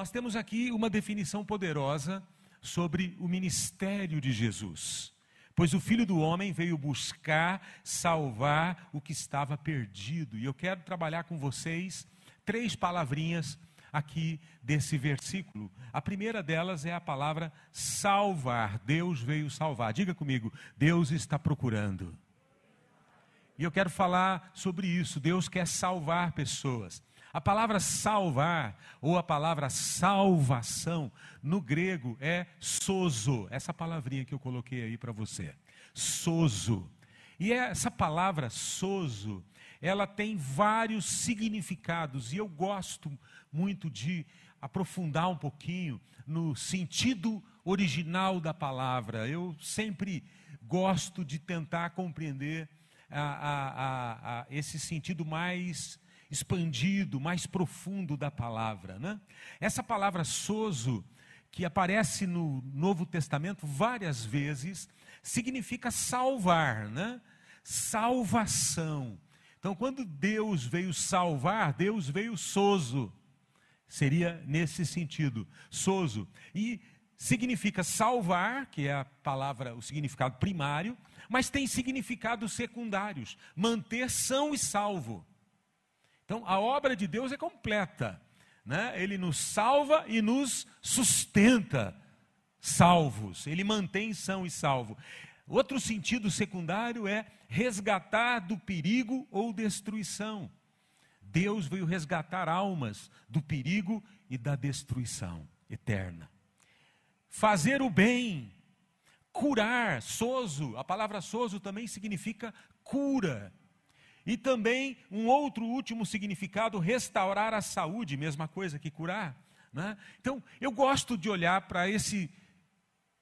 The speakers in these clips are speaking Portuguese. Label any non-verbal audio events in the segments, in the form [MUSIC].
Nós temos aqui uma definição poderosa sobre o ministério de Jesus. Pois o Filho do Homem veio buscar salvar o que estava perdido. E eu quero trabalhar com vocês três palavrinhas aqui desse versículo. A primeira delas é a palavra salvar. Deus veio salvar. Diga comigo, Deus está procurando. E eu quero falar sobre isso. Deus quer salvar pessoas. A palavra salvar, ou a palavra salvação, no grego é sozo, essa palavrinha que eu coloquei aí para você. Sozo. E essa palavra sozo, ela tem vários significados, e eu gosto muito de aprofundar um pouquinho no sentido original da palavra. Eu sempre gosto de tentar compreender a, a, a, esse sentido mais expandido, mais profundo da palavra. Né? Essa palavra sozo, que aparece no Novo Testamento várias vezes, significa salvar, né? salvação. Então, quando Deus veio salvar, Deus veio sozo. Seria nesse sentido, sozo. E significa salvar, que é a palavra, o significado primário, mas tem significados secundários, manter são e salvo. Então, a obra de Deus é completa. Né? Ele nos salva e nos sustenta salvos. Ele mantém são e salvo. Outro sentido secundário é resgatar do perigo ou destruição. Deus veio resgatar almas do perigo e da destruição eterna. Fazer o bem, curar, sozo, a palavra sozo também significa cura. E também um outro último significado, restaurar a saúde, mesma coisa que curar. Né? Então, eu gosto de olhar para esse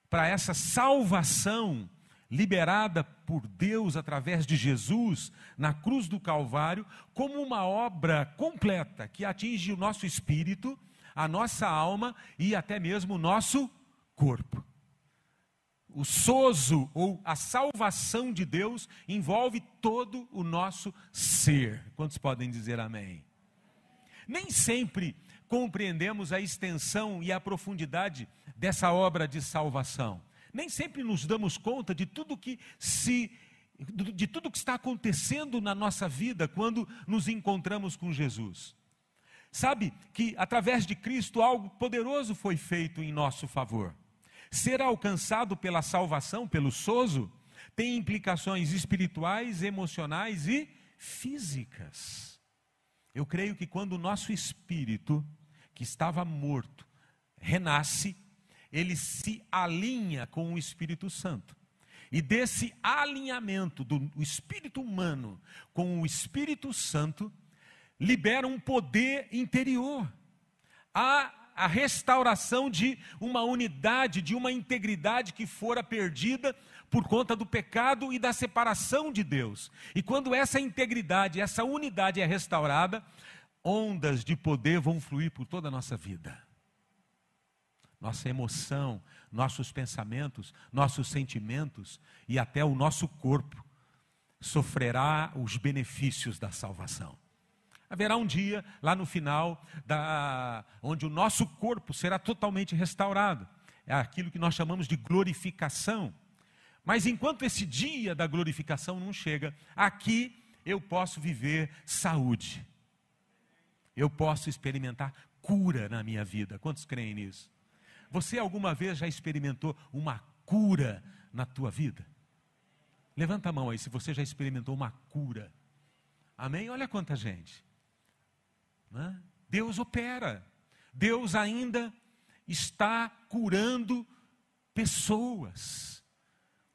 para essa salvação liberada por Deus através de Jesus na cruz do Calvário, como uma obra completa que atinge o nosso espírito, a nossa alma e até mesmo o nosso corpo. O sozo ou a salvação de Deus envolve todo o nosso ser. Quantos podem dizer amém? Nem sempre compreendemos a extensão e a profundidade dessa obra de salvação. Nem sempre nos damos conta de tudo que se de tudo que está acontecendo na nossa vida quando nos encontramos com Jesus. Sabe que através de Cristo algo poderoso foi feito em nosso favor. Ser alcançado pela salvação, pelo sozo, tem implicações espirituais, emocionais e físicas. Eu creio que quando o nosso espírito, que estava morto, renasce, ele se alinha com o Espírito Santo. E desse alinhamento do espírito humano com o Espírito Santo, libera um poder interior. Há a restauração de uma unidade, de uma integridade que fora perdida por conta do pecado e da separação de Deus. E quando essa integridade, essa unidade é restaurada, ondas de poder vão fluir por toda a nossa vida. Nossa emoção, nossos pensamentos, nossos sentimentos e até o nosso corpo sofrerá os benefícios da salvação. Haverá um dia lá no final da, onde o nosso corpo será totalmente restaurado. É aquilo que nós chamamos de glorificação. Mas enquanto esse dia da glorificação não chega, aqui eu posso viver saúde. Eu posso experimentar cura na minha vida. Quantos creem nisso? Você alguma vez já experimentou uma cura na tua vida? Levanta a mão aí se você já experimentou uma cura. Amém? Olha quanta gente. Né? Deus opera. Deus ainda está curando pessoas.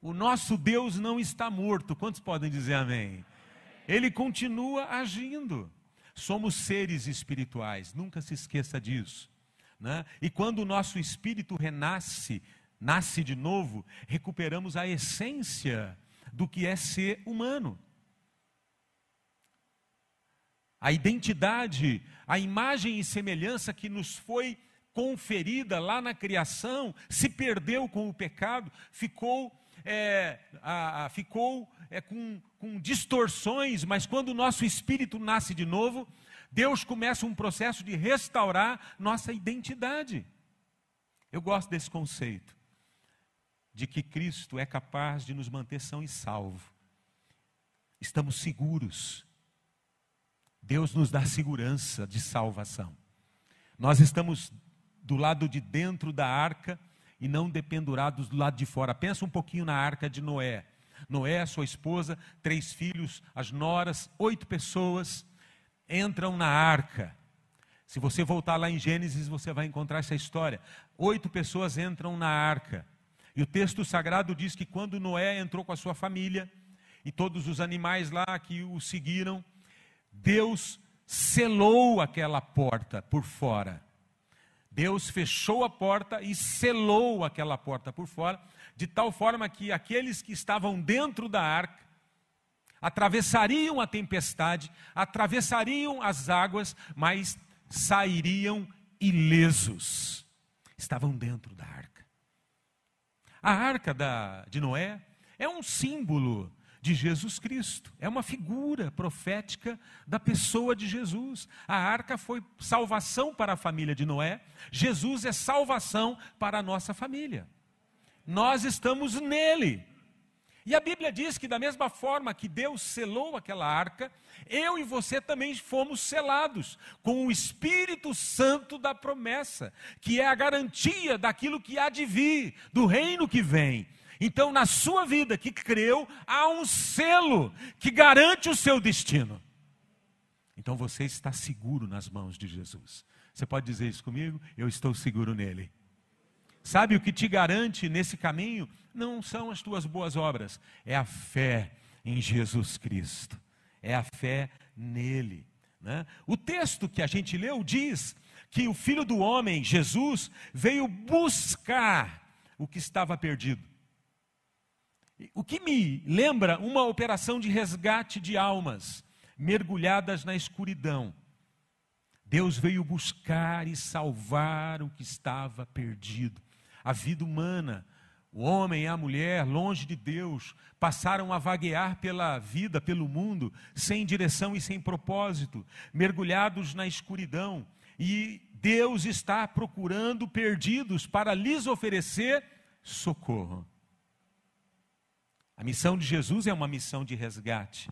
O nosso Deus não está morto. Quantos podem dizer amém? Ele continua agindo. Somos seres espirituais, nunca se esqueça disso. Né? E quando o nosso espírito renasce, nasce de novo, recuperamos a essência do que é ser humano a identidade, a imagem e semelhança que nos foi conferida lá na criação, se perdeu com o pecado, ficou, é, a, a, ficou é, com, com distorções, mas quando o nosso espírito nasce de novo, Deus começa um processo de restaurar nossa identidade. Eu gosto desse conceito de que Cristo é capaz de nos manter são e salvo. Estamos seguros. Deus nos dá segurança de salvação. Nós estamos do lado de dentro da arca e não dependurados do lado de fora. Pensa um pouquinho na arca de Noé. Noé, sua esposa, três filhos, as noras, oito pessoas entram na arca. Se você voltar lá em Gênesis, você vai encontrar essa história. Oito pessoas entram na arca. E o texto sagrado diz que quando Noé entrou com a sua família e todos os animais lá que o seguiram, Deus selou aquela porta por fora. Deus fechou a porta e selou aquela porta por fora, de tal forma que aqueles que estavam dentro da arca atravessariam a tempestade, atravessariam as águas, mas sairiam ilesos. Estavam dentro da arca. A arca da, de Noé é um símbolo de Jesus Cristo. É uma figura profética da pessoa de Jesus. A arca foi salvação para a família de Noé, Jesus é salvação para a nossa família. Nós estamos nele. E a Bíblia diz que, da mesma forma que Deus selou aquela arca, eu e você também fomos selados com o Espírito Santo da promessa, que é a garantia daquilo que há de vir, do reino que vem. Então, na sua vida que creu, há um selo que garante o seu destino. Então você está seguro nas mãos de Jesus. Você pode dizer isso comigo? Eu estou seguro nele. Sabe o que te garante nesse caminho? Não são as tuas boas obras, é a fé em Jesus Cristo, é a fé nele. Né? O texto que a gente leu diz que o Filho do Homem, Jesus, veio buscar o que estava perdido. O que me lembra uma operação de resgate de almas mergulhadas na escuridão. Deus veio buscar e salvar o que estava perdido. A vida humana, o homem e a mulher, longe de Deus, passaram a vaguear pela vida, pelo mundo, sem direção e sem propósito, mergulhados na escuridão. E Deus está procurando perdidos para lhes oferecer socorro. A missão de Jesus é uma missão de resgate.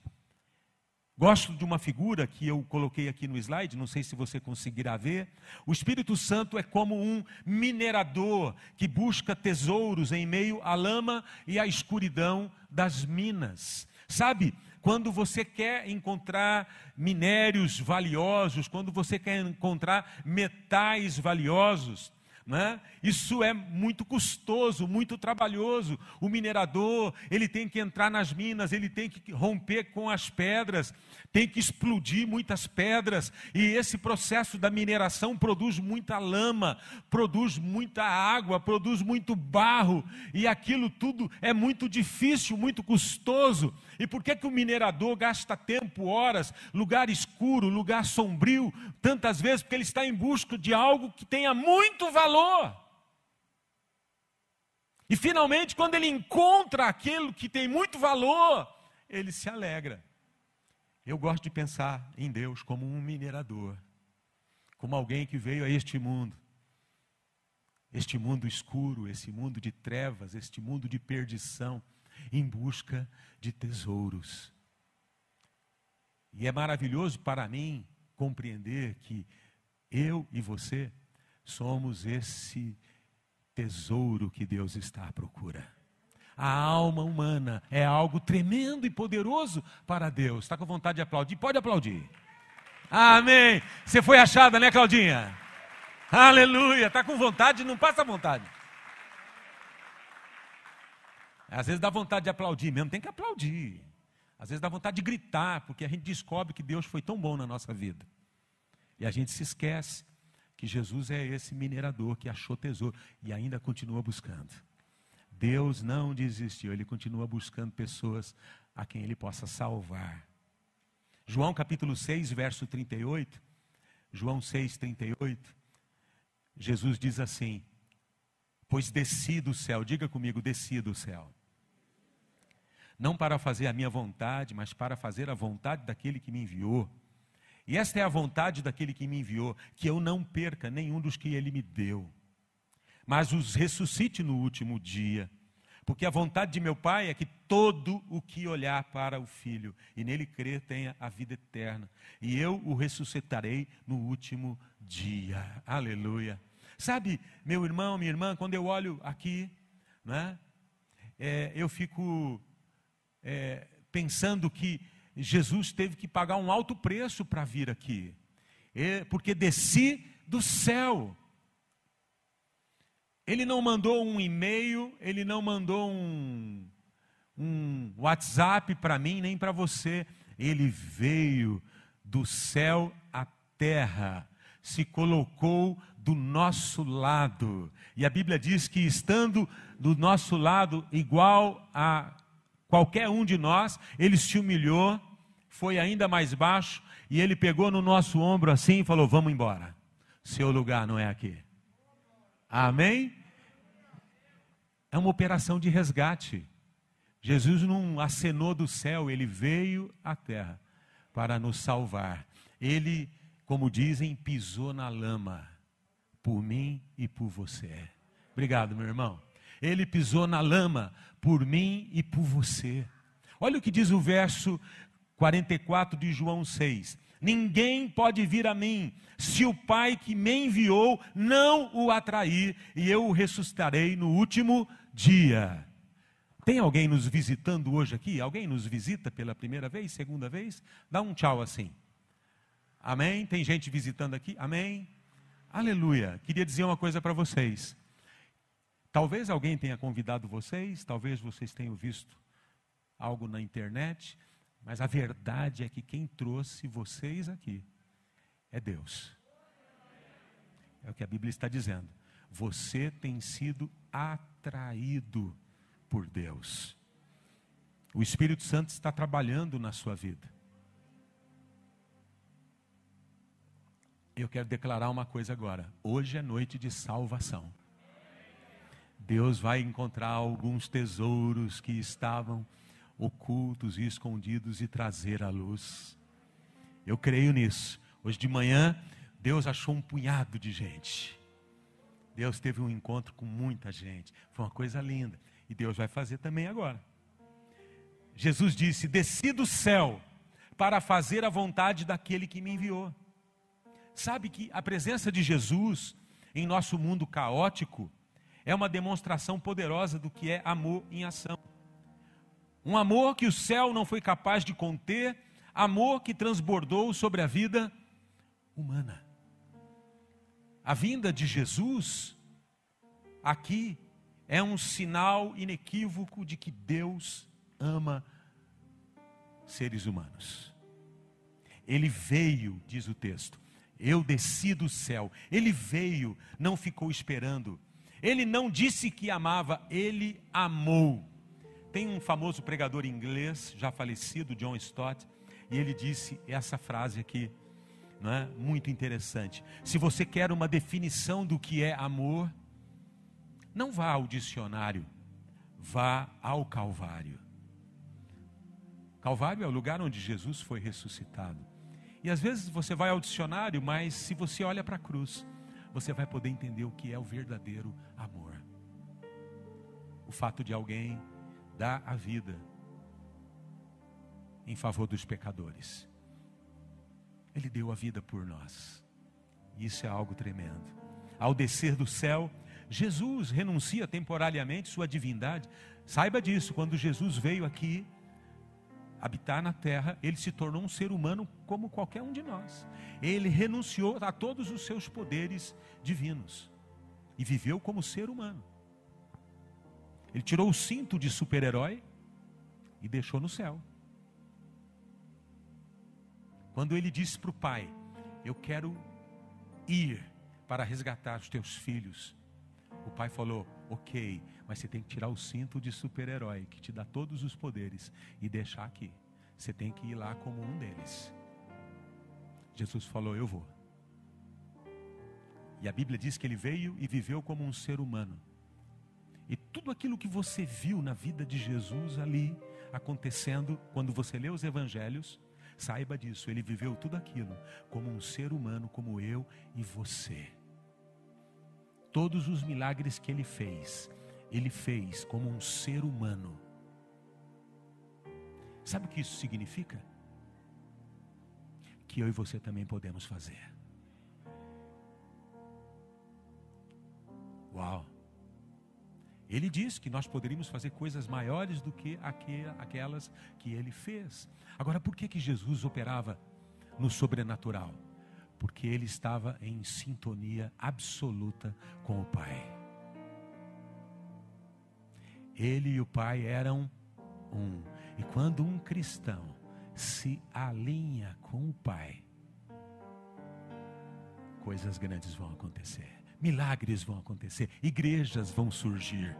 Gosto de uma figura que eu coloquei aqui no slide, não sei se você conseguirá ver. O Espírito Santo é como um minerador que busca tesouros em meio à lama e à escuridão das minas. Sabe, quando você quer encontrar minérios valiosos, quando você quer encontrar metais valiosos, né? Isso é muito custoso, muito trabalhoso. O minerador, ele tem que entrar nas minas, ele tem que romper com as pedras, tem que explodir muitas pedras, e esse processo da mineração produz muita lama, produz muita água, produz muito barro, e aquilo tudo é muito difícil, muito custoso. E por que, que o minerador gasta tempo, horas, lugar escuro, lugar sombrio, tantas vezes? Porque ele está em busca de algo que tenha muito valor. E finalmente, quando ele encontra aquilo que tem muito valor, ele se alegra. Eu gosto de pensar em Deus como um minerador, como alguém que veio a este mundo, este mundo escuro, esse mundo de trevas, este mundo de perdição, em busca de tesouros. E é maravilhoso para mim compreender que eu e você somos esse tesouro que Deus está à procura. A alma humana é algo tremendo e poderoso para Deus. Está com vontade de aplaudir? Pode aplaudir. Amém. Você foi achada, né, Claudinha? Aleluia. Está com vontade? Não passa vontade. Às vezes dá vontade de aplaudir mesmo, tem que aplaudir. Às vezes dá vontade de gritar, porque a gente descobre que Deus foi tão bom na nossa vida. E a gente se esquece que Jesus é esse minerador que achou tesouro e ainda continua buscando. Deus não desistiu, ele continua buscando pessoas a quem ele possa salvar. João capítulo 6, verso 38. João 6, 38. Jesus diz assim: Pois desci do céu, diga comigo, desci do céu não para fazer a minha vontade, mas para fazer a vontade daquele que me enviou. E esta é a vontade daquele que me enviou, que eu não perca nenhum dos que ele me deu, mas os ressuscite no último dia. Porque a vontade de meu Pai é que todo o que olhar para o Filho e nele crer tenha a vida eterna. E eu o ressuscitarei no último dia. Aleluia. Sabe, meu irmão, minha irmã, quando eu olho aqui, né, é, eu fico é, pensando que Jesus teve que pagar um alto preço para vir aqui, é, porque desci do céu. Ele não mandou um e-mail, ele não mandou um, um WhatsApp para mim, nem para você. Ele veio do céu à terra, se colocou do nosso lado. E a Bíblia diz que estando do nosso lado, igual a qualquer um de nós, ele se humilhou, foi ainda mais baixo, e ele pegou no nosso ombro assim e falou: Vamos embora, seu lugar não é aqui. Amém? É uma operação de resgate. Jesus não acenou do céu, ele veio à terra para nos salvar. Ele, como dizem, pisou na lama por mim e por você. Obrigado, meu irmão. Ele pisou na lama por mim e por você. Olha o que diz o verso 44 de João 6. Ninguém pode vir a mim se o Pai que me enviou não o atrair, e eu o ressuscitarei no último dia. Tem alguém nos visitando hoje aqui? Alguém nos visita pela primeira vez, segunda vez? Dá um tchau assim. Amém? Tem gente visitando aqui? Amém? Aleluia. Queria dizer uma coisa para vocês. Talvez alguém tenha convidado vocês, talvez vocês tenham visto algo na internet, mas a verdade é que quem trouxe vocês aqui é Deus. É o que a Bíblia está dizendo. Você tem sido atraído por Deus. O Espírito Santo está trabalhando na sua vida. Eu quero declarar uma coisa agora. Hoje é noite de salvação. Deus vai encontrar alguns tesouros que estavam ocultos e escondidos e trazer à luz. Eu creio nisso. Hoje de manhã, Deus achou um punhado de gente. Deus teve um encontro com muita gente. Foi uma coisa linda. E Deus vai fazer também agora. Jesus disse: Desci do céu para fazer a vontade daquele que me enviou. Sabe que a presença de Jesus em nosso mundo caótico é uma demonstração poderosa do que é amor em ação. Um amor que o céu não foi capaz de conter, amor que transbordou sobre a vida humana. A vinda de Jesus aqui é um sinal inequívoco de que Deus ama seres humanos. Ele veio, diz o texto, eu desci do céu. Ele veio, não ficou esperando. Ele não disse que amava, ele amou. Tem um famoso pregador inglês, já falecido, John Stott, e ele disse essa frase aqui, não é? muito interessante. Se você quer uma definição do que é amor, não vá ao dicionário, vá ao Calvário. Calvário é o lugar onde Jesus foi ressuscitado. E às vezes você vai ao dicionário, mas se você olha para a cruz, você vai poder entender o que é o verdadeiro amor. O fato de alguém dá a vida em favor dos pecadores. Ele deu a vida por nós. Isso é algo tremendo. Ao descer do céu, Jesus renuncia temporariamente sua divindade. Saiba disso, quando Jesus veio aqui habitar na terra, ele se tornou um ser humano como qualquer um de nós. Ele renunciou a todos os seus poderes divinos e viveu como ser humano. Ele tirou o cinto de super-herói e deixou no céu. Quando ele disse para o pai: Eu quero ir para resgatar os teus filhos. O pai falou: Ok, mas você tem que tirar o cinto de super-herói que te dá todos os poderes e deixar aqui. Você tem que ir lá como um deles. Jesus falou: Eu vou. E a Bíblia diz que ele veio e viveu como um ser humano. E tudo aquilo que você viu na vida de Jesus ali acontecendo, quando você lê os evangelhos, Saiba disso, ele viveu tudo aquilo como um ser humano, como eu e você. Todos os milagres que ele fez, ele fez como um ser humano. Sabe o que isso significa? Que eu e você também podemos fazer. Uau! Ele diz que nós poderíamos fazer coisas maiores do que aquelas que ele fez. Agora, por que, que Jesus operava no sobrenatural? Porque ele estava em sintonia absoluta com o Pai. Ele e o Pai eram um. E quando um cristão se alinha com o Pai, coisas grandes vão acontecer milagres vão acontecer, igrejas vão surgir,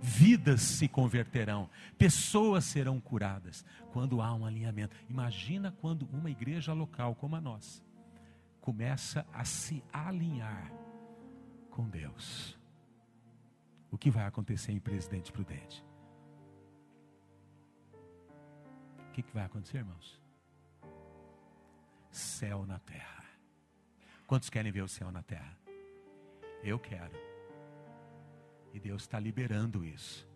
vidas se converterão, pessoas serão curadas quando há um alinhamento. Imagina quando uma igreja local como a nossa começa a se alinhar com Deus. O que vai acontecer em Presidente Prudente? O que, que vai acontecer, irmãos? Céu na terra. Quantos querem ver o céu na terra? Eu quero. E Deus está liberando isso.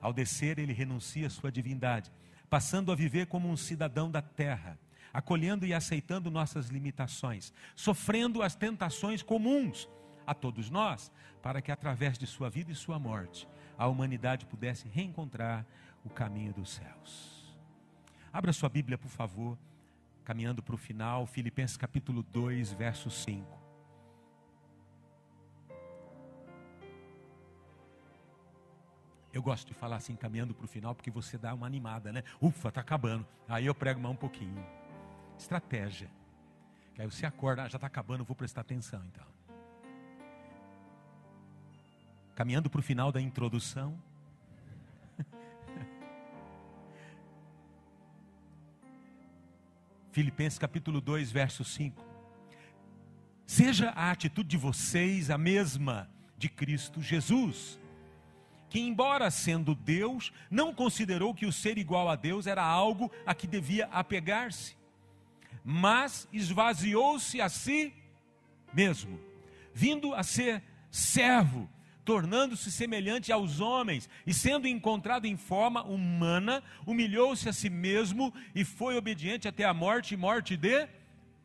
Ao descer, ele renuncia à sua divindade, passando a viver como um cidadão da terra, acolhendo e aceitando nossas limitações, sofrendo as tentações comuns a todos nós, para que através de sua vida e sua morte, a humanidade pudesse reencontrar o caminho dos céus. Abra sua Bíblia, por favor, caminhando para o final, Filipenses capítulo 2, verso 5. Eu gosto de falar assim, caminhando para o final, porque você dá uma animada, né? Ufa, está acabando. Aí eu prego mais um pouquinho. Estratégia. Que aí você acorda, ah, já está acabando, vou prestar atenção então. Caminhando para o final da introdução. [LAUGHS] Filipenses capítulo 2, verso 5. Seja a atitude de vocês a mesma de Cristo Jesus que, embora sendo Deus, não considerou que o ser igual a Deus era algo a que devia apegar-se, mas esvaziou-se a si mesmo, vindo a ser servo, tornando-se semelhante aos homens e sendo encontrado em forma humana, humilhou-se a si mesmo e foi obediente até a morte morte de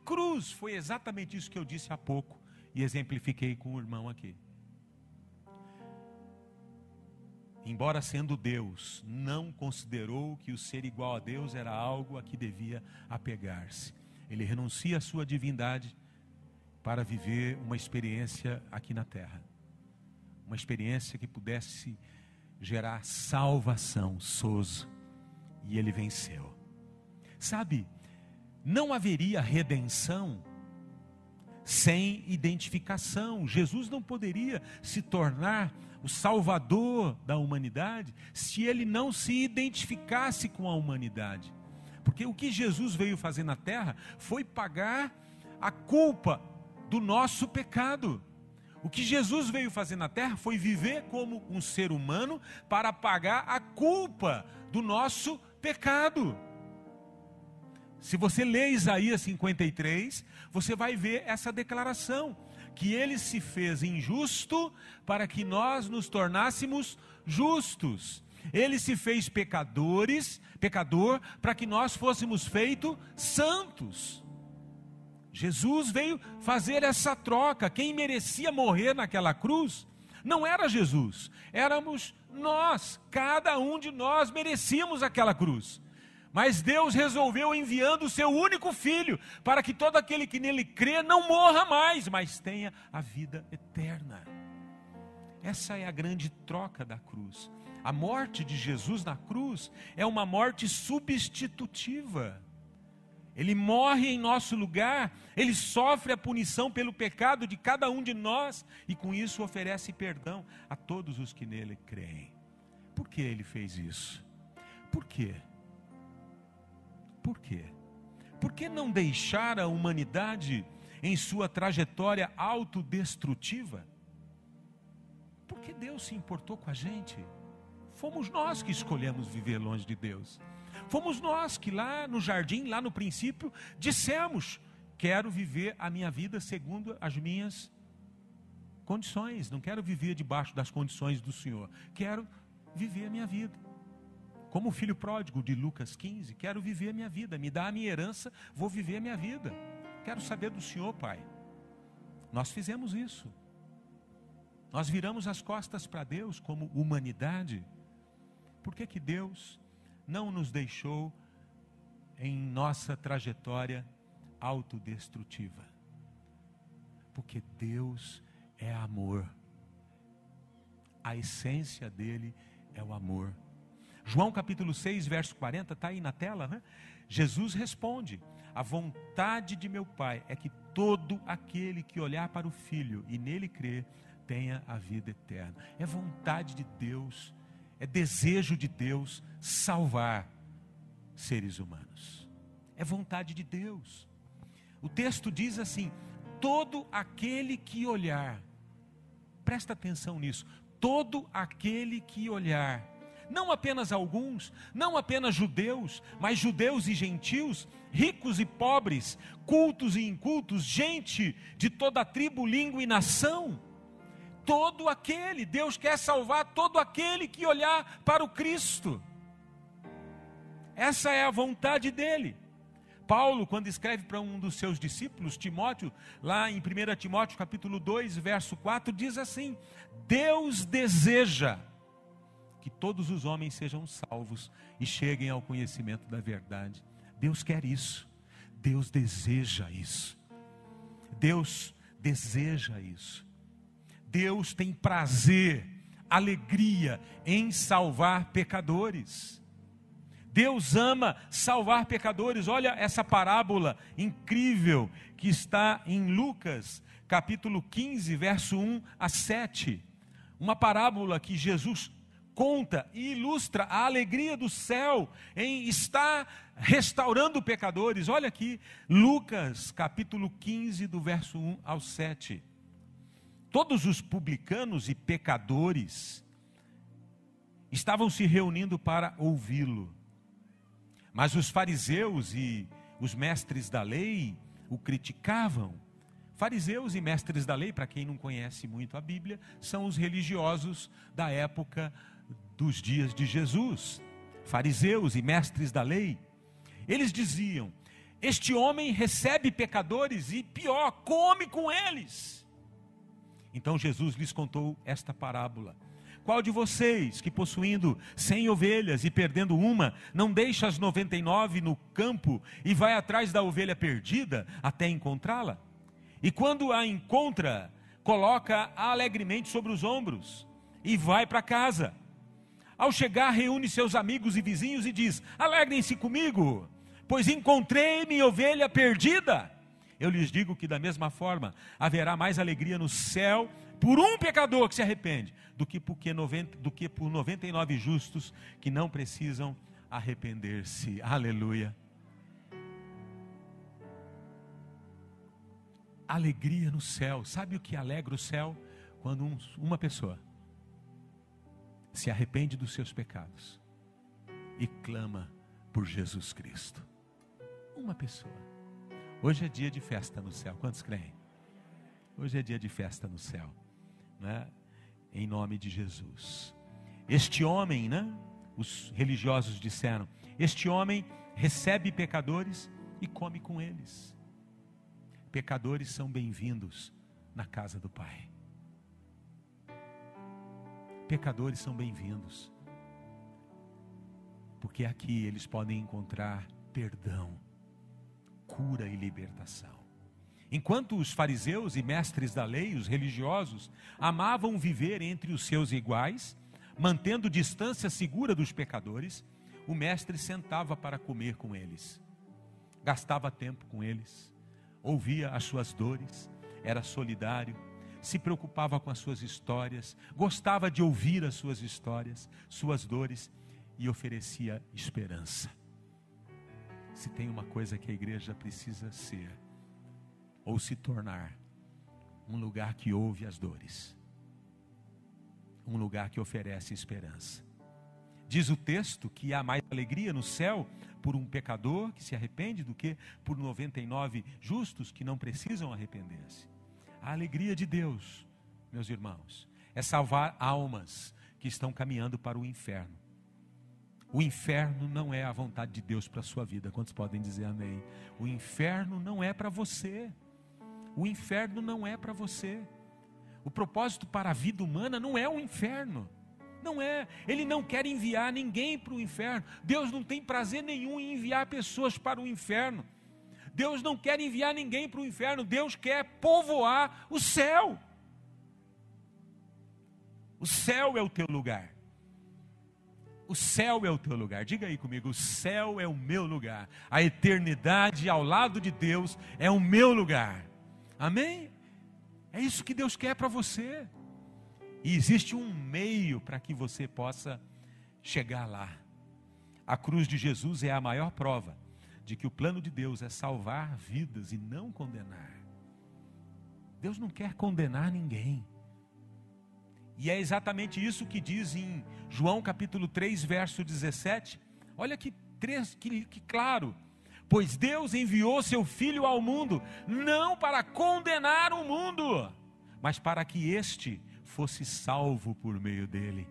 cruz. Foi exatamente isso que eu disse há pouco e exemplifiquei com o irmão aqui. embora sendo Deus, não considerou que o ser igual a Deus era algo a que devia apegar-se. Ele renuncia à sua divindade para viver uma experiência aqui na terra. Uma experiência que pudesse gerar salvação, sozo. E ele venceu. Sabe, não haveria redenção sem identificação. Jesus não poderia se tornar o Salvador da humanidade, se ele não se identificasse com a humanidade. Porque o que Jesus veio fazer na terra foi pagar a culpa do nosso pecado. O que Jesus veio fazer na terra foi viver como um ser humano para pagar a culpa do nosso pecado. Se você lê Isaías 53, você vai ver essa declaração que ele se fez injusto para que nós nos tornássemos justos. Ele se fez pecadores, pecador, para que nós fôssemos feitos santos. Jesus veio fazer essa troca. Quem merecia morrer naquela cruz não era Jesus, éramos nós. Cada um de nós merecíamos aquela cruz. Mas Deus resolveu enviando o seu único filho, para que todo aquele que nele crê não morra mais, mas tenha a vida eterna. Essa é a grande troca da cruz. A morte de Jesus na cruz é uma morte substitutiva. Ele morre em nosso lugar, ele sofre a punição pelo pecado de cada um de nós e com isso oferece perdão a todos os que nele creem. Por que ele fez isso? Por quê? Por quê? Por que não deixar a humanidade em sua trajetória autodestrutiva? Porque Deus se importou com a gente. Fomos nós que escolhemos viver longe de Deus. Fomos nós que lá no jardim, lá no princípio, dissemos: quero viver a minha vida segundo as minhas condições, não quero viver debaixo das condições do Senhor, quero viver a minha vida. Como o filho pródigo de Lucas 15, quero viver a minha vida, me dá a minha herança, vou viver a minha vida. Quero saber do Senhor, Pai. Nós fizemos isso. Nós viramos as costas para Deus como humanidade. Por que, que Deus não nos deixou em nossa trajetória autodestrutiva? Porque Deus é amor. A essência dele é o amor. João capítulo 6, verso 40, está aí na tela, né? Jesus responde: A vontade de meu Pai é que todo aquele que olhar para o Filho e nele crer tenha a vida eterna. É vontade de Deus, é desejo de Deus salvar seres humanos. É vontade de Deus. O texto diz assim: todo aquele que olhar presta atenção nisso. Todo aquele que olhar, não apenas alguns, não apenas judeus, mas judeus e gentios, ricos e pobres, cultos e incultos, gente de toda tribo, língua e nação. Todo aquele, Deus quer salvar todo aquele que olhar para o Cristo. Essa é a vontade dele. Paulo, quando escreve para um dos seus discípulos, Timóteo, lá em 1 Timóteo capítulo 2, verso 4, diz assim: Deus deseja que todos os homens sejam salvos e cheguem ao conhecimento da verdade. Deus quer isso. Deus deseja isso. Deus deseja isso. Deus tem prazer, alegria em salvar pecadores. Deus ama salvar pecadores. Olha essa parábola incrível que está em Lucas, capítulo 15, verso 1 a 7. Uma parábola que Jesus conta e ilustra a alegria do céu em estar restaurando pecadores. Olha aqui, Lucas, capítulo 15, do verso 1 ao 7. Todos os publicanos e pecadores estavam se reunindo para ouvi-lo. Mas os fariseus e os mestres da lei o criticavam. Fariseus e mestres da lei, para quem não conhece muito a Bíblia, são os religiosos da época dos dias de Jesus. Fariseus e mestres da lei. Eles diziam: Este homem recebe pecadores e, pior, come com eles. Então Jesus lhes contou esta parábola. Qual de vocês que possuindo cem ovelhas e perdendo uma, não deixa as noventa e nove no campo e vai atrás da ovelha perdida até encontrá-la? E quando a encontra, coloca alegremente sobre os ombros e vai para casa. Ao chegar, reúne seus amigos e vizinhos e diz: Alegrem-se comigo, pois encontrei minha ovelha perdida. Eu lhes digo que, da mesma forma, haverá mais alegria no céu por um pecador que se arrepende, do que, porque 90, do que por 99 justos que não precisam arrepender-se. Aleluia. Alegria no céu. Sabe o que alegra o céu? Quando um, uma pessoa se arrepende dos seus pecados e clama por Jesus Cristo. Uma pessoa. Hoje é dia de festa no céu. Quantos creem? Hoje é dia de festa no céu né? em nome de Jesus. Este homem, né? os religiosos disseram, este homem recebe pecadores e come com eles. Pecadores são bem-vindos na casa do Pai. Pecadores são bem-vindos, porque aqui eles podem encontrar perdão, cura e libertação. Enquanto os fariseus e mestres da lei, os religiosos, amavam viver entre os seus iguais, mantendo distância segura dos pecadores, o mestre sentava para comer com eles, gastava tempo com eles, ouvia as suas dores, era solidário, se preocupava com as suas histórias, gostava de ouvir as suas histórias, suas dores e oferecia esperança. Se tem uma coisa que a igreja precisa ser, ou se tornar um lugar que ouve as dores, um lugar que oferece esperança. Diz o texto que há mais alegria no céu por um pecador que se arrepende do que por 99 justos que não precisam arrepender-se. A alegria de Deus, meus irmãos, é salvar almas que estão caminhando para o inferno. O inferno não é a vontade de Deus para a sua vida. Quantos podem dizer amém? O inferno não é para você. O inferno não é para você. O propósito para a vida humana não é o inferno. Não é. Ele não quer enviar ninguém para o inferno. Deus não tem prazer nenhum em enviar pessoas para o inferno. Deus não quer enviar ninguém para o inferno. Deus quer povoar o céu. O céu é o teu lugar. O céu é o teu lugar. Diga aí comigo: o céu é o meu lugar. A eternidade ao lado de Deus é o meu lugar. Amém? É isso que Deus quer para você. E existe um meio para que você possa chegar lá. A cruz de Jesus é a maior prova de que o plano de Deus é salvar vidas e não condenar. Deus não quer condenar ninguém. E é exatamente isso que diz em João capítulo 3, verso 17. Olha que, que, que claro. Pois Deus enviou seu Filho ao mundo, não para condenar o mundo, mas para que este fosse salvo por meio dele.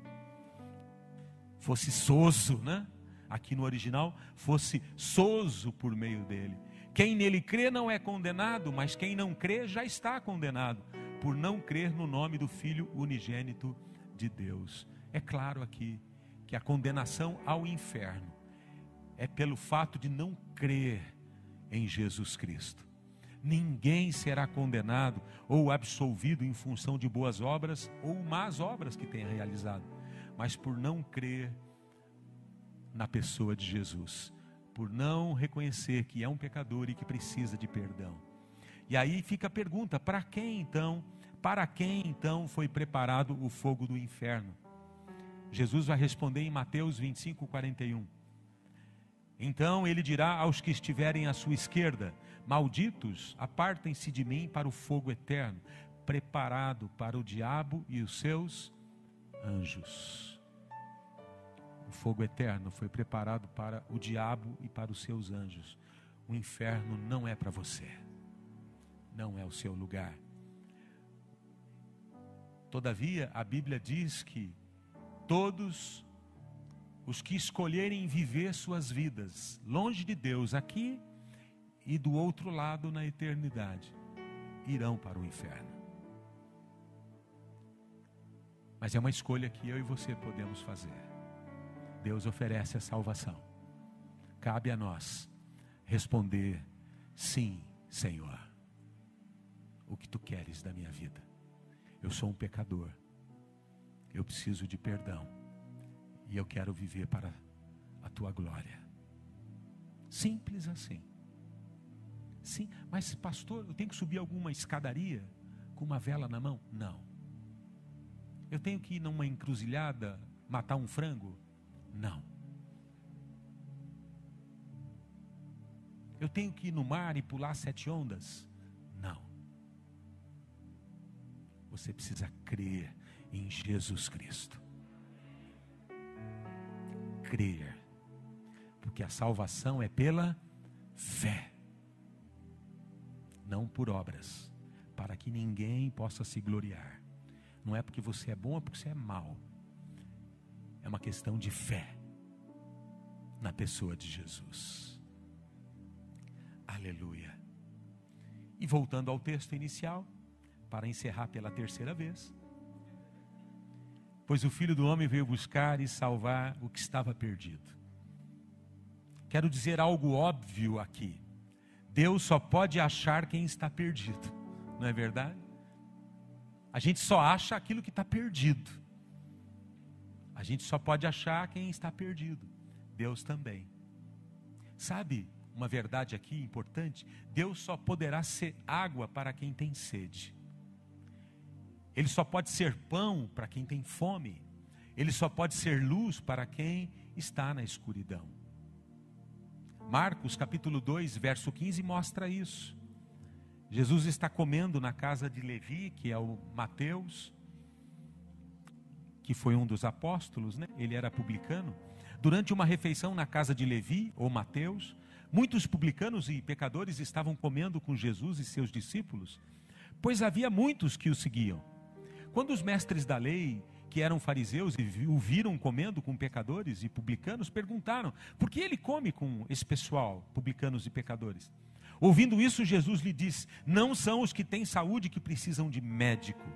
Fosse soso, né? Aqui no original, fosse soso por meio dele. Quem nele crê não é condenado, mas quem não crê já está condenado, por não crer no nome do Filho unigênito de Deus. É claro aqui que a condenação ao inferno é pelo fato de não crer em Jesus Cristo. Ninguém será condenado ou absolvido em função de boas obras ou más obras que tenha realizado, mas por não crer na pessoa de Jesus, por não reconhecer que é um pecador e que precisa de perdão. E aí fica a pergunta: para quem então, para quem então foi preparado o fogo do inferno? Jesus vai responder em Mateus 25, 41. Então ele dirá aos que estiverem à sua esquerda: Malditos, apartem-se de mim para o fogo eterno, preparado para o diabo e os seus anjos. O fogo eterno foi preparado para o diabo e para os seus anjos. O inferno não é para você, não é o seu lugar. Todavia, a Bíblia diz que todos os que escolherem viver suas vidas longe de Deus aqui e do outro lado na eternidade irão para o inferno. Mas é uma escolha que eu e você podemos fazer. Deus oferece a salvação. Cabe a nós responder: sim, Senhor. O que tu queres da minha vida? Eu sou um pecador. Eu preciso de perdão. E eu quero viver para a tua glória. Simples assim. Sim, mas pastor, eu tenho que subir alguma escadaria com uma vela na mão? Não. Eu tenho que ir numa encruzilhada matar um frango? Não. Eu tenho que ir no mar e pular sete ondas? Você precisa crer em Jesus Cristo. Crer. Porque a salvação é pela fé não por obras, para que ninguém possa se gloriar. Não é porque você é bom, é porque você é mau. É uma questão de fé na pessoa de Jesus. Aleluia. E voltando ao texto inicial, para encerrar pela terceira vez. Pois o filho do homem veio buscar e salvar o que estava perdido. Quero dizer algo óbvio aqui. Deus só pode achar quem está perdido, não é verdade? A gente só acha aquilo que está perdido. A gente só pode achar quem está perdido. Deus também. Sabe uma verdade aqui importante? Deus só poderá ser água para quem tem sede. Ele só pode ser pão para quem tem fome. Ele só pode ser luz para quem está na escuridão. Marcos capítulo 2, verso 15 mostra isso. Jesus está comendo na casa de Levi, que é o Mateus, que foi um dos apóstolos, né? ele era publicano, durante uma refeição na casa de Levi ou Mateus, muitos publicanos e pecadores estavam comendo com Jesus e seus discípulos, pois havia muitos que o seguiam. Quando os mestres da lei, que eram fariseus e o viram comendo com pecadores e publicanos, perguntaram: por que ele come com esse pessoal, publicanos e pecadores? Ouvindo isso, Jesus lhe disse: Não são os que têm saúde que precisam de médico,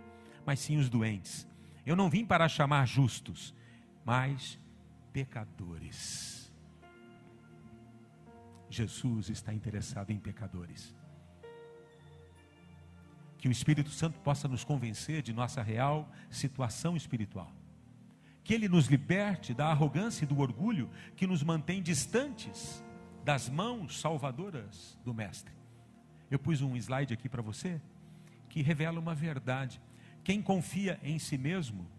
mas sim os doentes. Eu não vim para chamar justos, mas pecadores. Jesus está interessado em pecadores. Que o Espírito Santo possa nos convencer de nossa real situação espiritual. Que ele nos liberte da arrogância e do orgulho que nos mantém distantes das mãos salvadoras do Mestre. Eu pus um slide aqui para você que revela uma verdade. Quem confia em si mesmo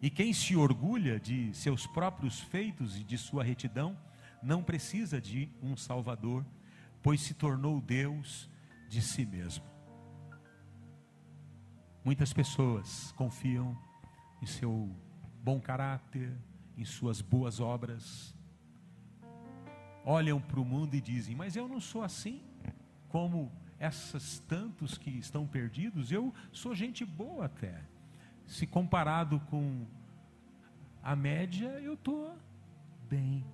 e quem se orgulha de seus próprios feitos e de sua retidão, não precisa de um Salvador, pois se tornou Deus de si mesmo. Muitas pessoas confiam em seu bom caráter, em suas boas obras, olham para o mundo e dizem: Mas eu não sou assim como essas tantos que estão perdidos, eu sou gente boa até. Se comparado com a média, eu estou bem.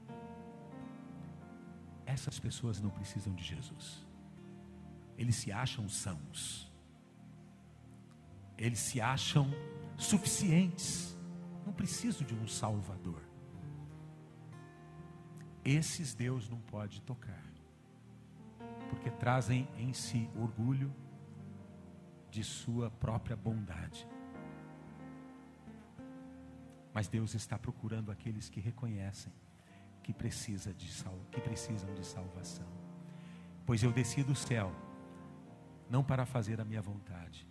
Essas pessoas não precisam de Jesus. Eles se acham sãos. Eles se acham suficientes. Não preciso de um Salvador. Esses Deus não pode tocar porque trazem em si orgulho de sua própria bondade. Mas Deus está procurando aqueles que reconhecem que, precisa de sal, que precisam de salvação. Pois eu desci do céu, não para fazer a minha vontade,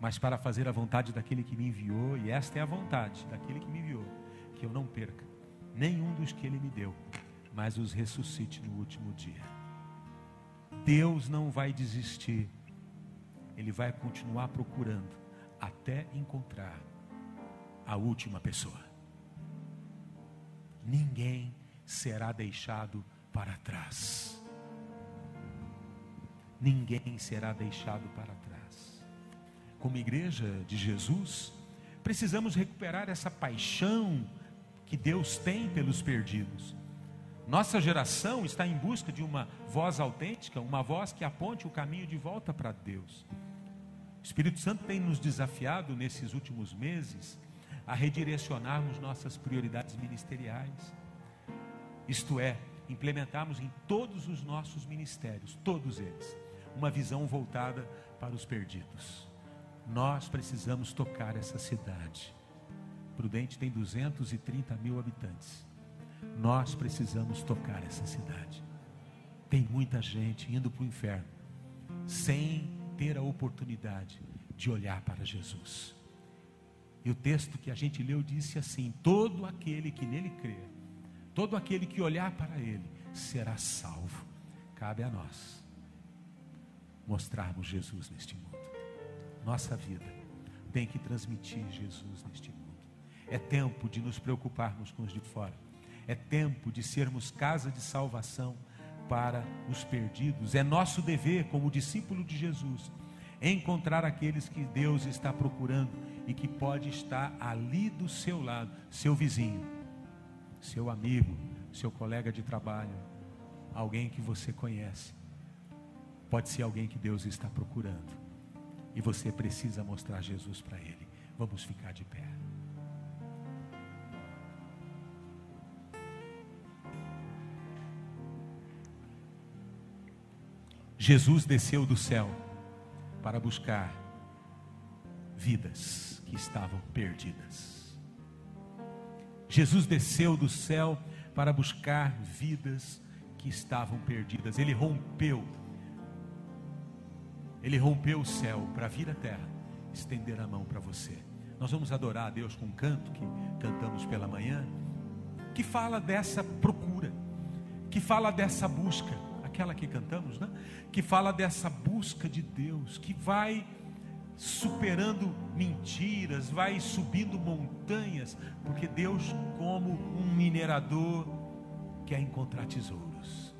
mas para fazer a vontade daquele que me enviou, e esta é a vontade daquele que me enviou, que eu não perca nenhum dos que ele me deu, mas os ressuscite no último dia. Deus não vai desistir. Ele vai continuar procurando até encontrar a última pessoa. Ninguém será deixado para trás. Ninguém será deixado para trás. Como igreja de Jesus, precisamos recuperar essa paixão que Deus tem pelos perdidos. Nossa geração está em busca de uma voz autêntica, uma voz que aponte o caminho de volta para Deus. O Espírito Santo tem nos desafiado nesses últimos meses a redirecionarmos nossas prioridades ministeriais. Isto é, implementarmos em todos os nossos ministérios, todos eles, uma visão voltada para os perdidos. Nós precisamos tocar essa cidade. Prudente tem 230 mil habitantes. Nós precisamos tocar essa cidade. Tem muita gente indo para o inferno sem ter a oportunidade de olhar para Jesus. E o texto que a gente leu disse assim: todo aquele que nele crê, todo aquele que olhar para ele, será salvo. Cabe a nós mostrarmos Jesus neste mundo. Nossa vida tem que transmitir Jesus neste mundo. É tempo de nos preocuparmos com os de fora é tempo de sermos casa de salvação para os perdidos. É nosso dever, como discípulo de Jesus, encontrar aqueles que Deus está procurando e que pode estar ali do seu lado, seu vizinho, seu amigo, seu colega de trabalho, alguém que você conhece. Pode ser alguém que Deus está procurando. E você precisa mostrar Jesus para ele. Vamos ficar de pé. Jesus desceu do céu para buscar vidas que estavam perdidas. Jesus desceu do céu para buscar vidas que estavam perdidas. Ele rompeu, ele rompeu o céu para vir à terra, estender a mão para você. Nós vamos adorar a Deus com um canto que cantamos pela manhã, que fala dessa procura, que fala dessa busca aquela que cantamos, né? que fala dessa busca de Deus, que vai superando mentiras, vai subindo montanhas, porque Deus, como um minerador, quer encontrar tesouros.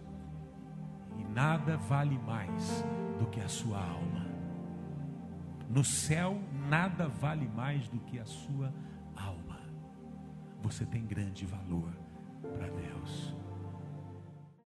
E nada vale mais do que a sua alma. No céu, nada vale mais do que a sua alma. Você tem grande valor para Deus.